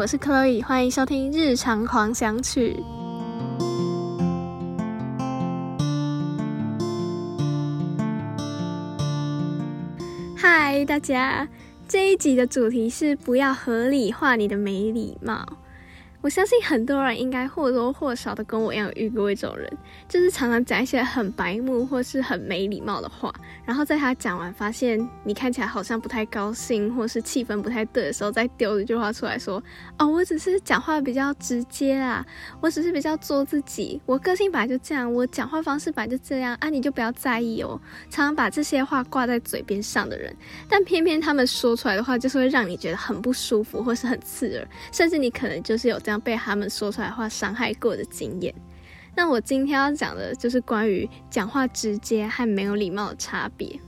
我是 Chloe，欢迎收听《日常狂想曲》。嗨，大家，这一集的主题是不要合理化你的没礼貌。我相信很多人应该或多或少的跟我一样遇过一种人，就是常常讲一些很白目或是很没礼貌的话，然后在他讲完发现你看起来好像不太高兴，或是气氛不太对的时候，再丢一句话出来说：“哦，我只是讲话比较直接啊，我只是比较做自己，我个性本来就这样，我讲话方式本来就这样啊，你就不要在意哦。”常常把这些话挂在嘴边上的人，但偏偏他们说出来的话就是会让你觉得很不舒服，或是很刺耳，甚至你可能就是有。被他们说出来话伤害过的经验，那我今天要讲的就是关于讲话直接和没有礼貌的差别。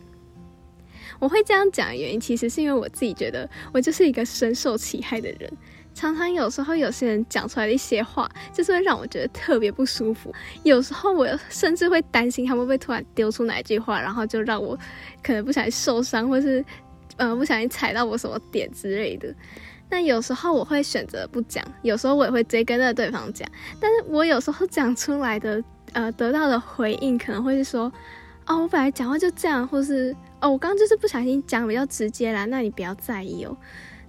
我会这样讲的原因，其实是因为我自己觉得我就是一个深受其害的人，常常有时候有些人讲出来的一些话，就是会让我觉得特别不舒服。有时候我甚至会担心他们会突然丢出哪一句话，然后就让我可能不小心受伤，或是呃不小心踩到我什么点之类的。那有时候我会选择不讲，有时候我也会直接跟着对方讲。但是我有时候讲出来的，呃，得到的回应可能会是说，哦，我本来讲话就这样，或是哦，我刚刚就是不小心讲比较直接啦，那你不要在意哦。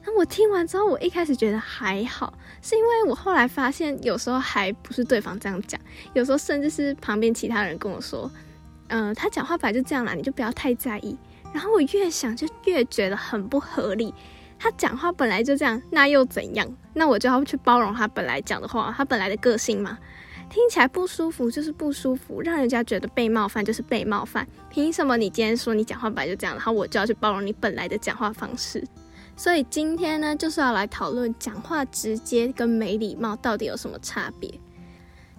那我听完之后，我一开始觉得还好，是因为我后来发现，有时候还不是对方这样讲，有时候甚至是旁边其他人跟我说，嗯，他讲话本来就这样啦，你就不要太在意。然后我越想就越觉得很不合理。他讲话本来就这样，那又怎样？那我就要去包容他本来讲的话，他本来的个性吗？听起来不舒服就是不舒服，让人家觉得被冒犯就是被冒犯。凭什么你今天说你讲话本来就这样，然后我就要去包容你本来的讲话方式？所以今天呢，就是要来讨论讲话直接跟没礼貌到底有什么差别。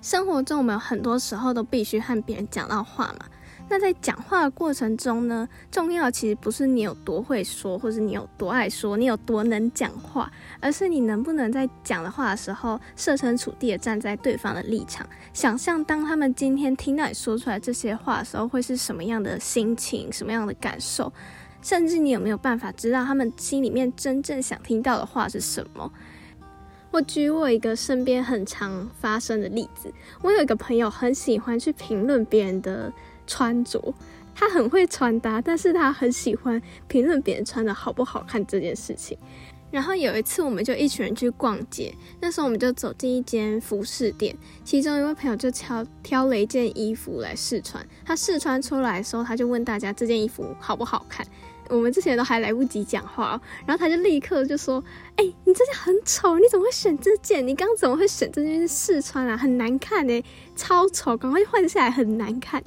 生活中我们很多时候都必须和别人讲到话嘛。那在讲话的过程中呢，重要其实不是你有多会说，或是你有多爱说，你有多能讲话，而是你能不能在讲的话的时候设身处地的站在对方的立场，想象当他们今天听到你说出来这些话的时候，会是什么样的心情，什么样的感受，甚至你有没有办法知道他们心里面真正想听到的话是什么？我举我一个身边很常发生的例子，我有一个朋友很喜欢去评论别人的。穿着，他很会穿搭，但是他很喜欢评论别人穿的好不好看这件事情。然后有一次，我们就一群人去逛街，那时候我们就走进一间服饰店，其中一位朋友就挑挑了一件衣服来试穿。他试穿出来的时候，他就问大家这件衣服好不好看。我们之前都还来不及讲话，然后他就立刻就说：“哎，你这件很丑，你怎么会选这件？你刚怎么会选这件试穿啊？很难看哎，超丑，赶快换下来，很难看。”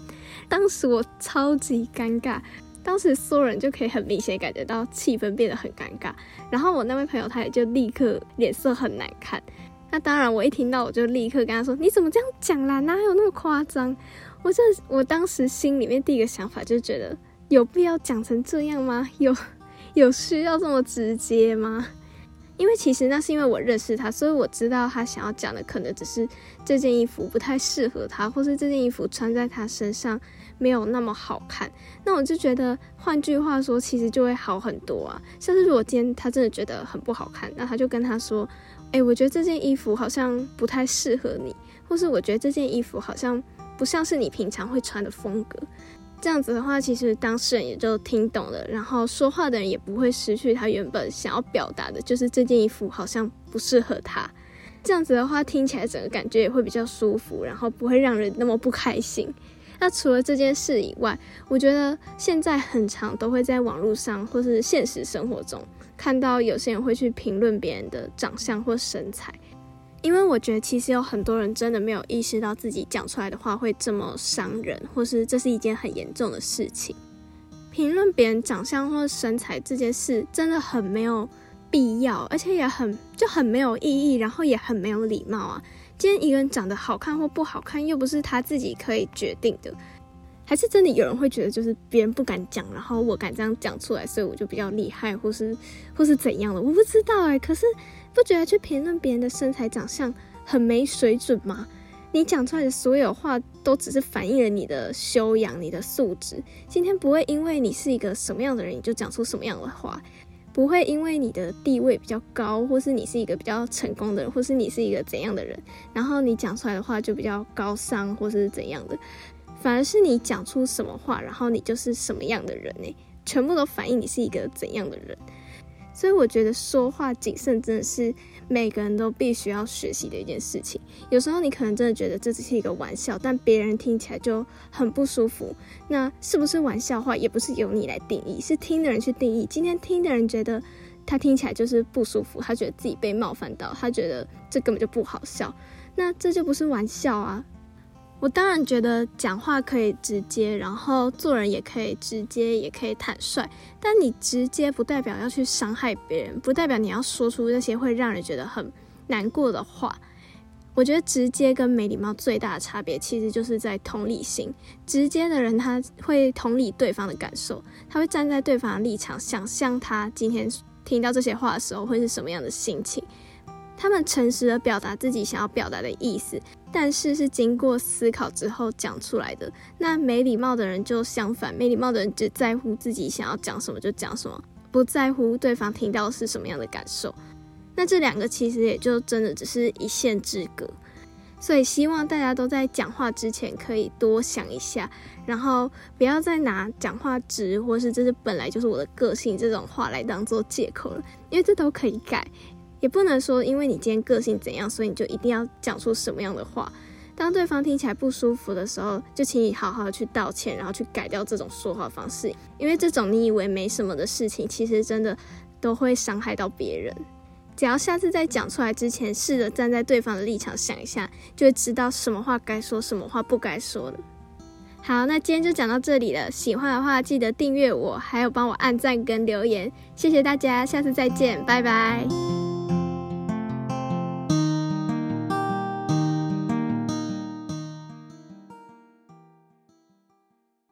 当时我超级尴尬，当时所有人就可以很明显感觉到气氛变得很尴尬。然后我那位朋友他也就立刻脸色很难看。那当然，我一听到我就立刻跟他说：“你怎么这样讲啦？哪有那么夸张？”我这我当时心里面第一个想法就觉得。有必要讲成这样吗？有有需要这么直接吗？因为其实那是因为我认识他，所以我知道他想要讲的可能只是这件衣服不太适合他，或是这件衣服穿在他身上没有那么好看。那我就觉得，换句话说，其实就会好很多啊。像是如果今天他真的觉得很不好看，那他就跟他说：“哎，我觉得这件衣服好像不太适合你，或是我觉得这件衣服好像不像是你平常会穿的风格。”这样子的话，其实当事人也就听懂了，然后说话的人也不会失去他原本想要表达的，就是这件衣服好像不适合他。这样子的话，听起来整个感觉也会比较舒服，然后不会让人那么不开心。那除了这件事以外，我觉得现在很常都会在网络上或是现实生活中看到有些人会去评论别人的长相或身材。因为我觉得，其实有很多人真的没有意识到自己讲出来的话会这么伤人，或是这是一件很严重的事情。评论别人长相或身材这件事真的很没有必要，而且也很就很没有意义，然后也很没有礼貌啊。今天一个人长得好看或不好看，又不是他自己可以决定的，还是真的有人会觉得就是别人不敢讲，然后我敢这样讲出来，所以我就比较厉害，或是或是怎样的？我不知道哎，可是。不觉得去评论别人的身材长相很没水准吗？你讲出来的所有话都只是反映了你的修养、你的素质。今天不会因为你是一个什么样的人，你就讲出什么样的话。不会因为你的地位比较高，或是你是一个比较成功的人，或是你是一个怎样的人，然后你讲出来的话就比较高尚，或是怎样的，反而是你讲出什么话，然后你就是什么样的人呢？全部都反映你是一个怎样的人。所以我觉得说话谨慎真的是每个人都必须要学习的一件事情。有时候你可能真的觉得这只是一个玩笑，但别人听起来就很不舒服。那是不是玩笑话，也不是由你来定义，是听的人去定义。今天听的人觉得他听起来就是不舒服，他觉得自己被冒犯到，他觉得这根本就不好笑，那这就不是玩笑啊。我当然觉得讲话可以直接，然后做人也可以直接，也可以坦率。但你直接不代表要去伤害别人，不代表你要说出那些会让人觉得很难过的话。我觉得直接跟没礼貌最大的差别，其实就是在同理心。直接的人他会同理对方的感受，他会站在对方的立场，想象他今天听到这些话的时候会是什么样的心情。他们诚实的表达自己想要表达的意思，但是是经过思考之后讲出来的。那没礼貌的人就相反，没礼貌的人只在乎自己想要讲什么就讲什么，不在乎对方听到是什么样的感受。那这两个其实也就真的只是一线之隔。所以希望大家都在讲话之前可以多想一下，然后不要再拿讲话直或是这是本来就是我的个性这种话来当做借口了，因为这都可以改。也不能说，因为你今天个性怎样，所以你就一定要讲出什么样的话。当对方听起来不舒服的时候，就请你好好的去道歉，然后去改掉这种说话方式。因为这种你以为没什么的事情，其实真的都会伤害到别人。只要下次在讲出来之前，试着站在对方的立场想一下，就会知道什么话该说，什么话不该说了。好，那今天就讲到这里了。喜欢的话，记得订阅我，还有帮我按赞跟留言，谢谢大家，下次再见，拜拜。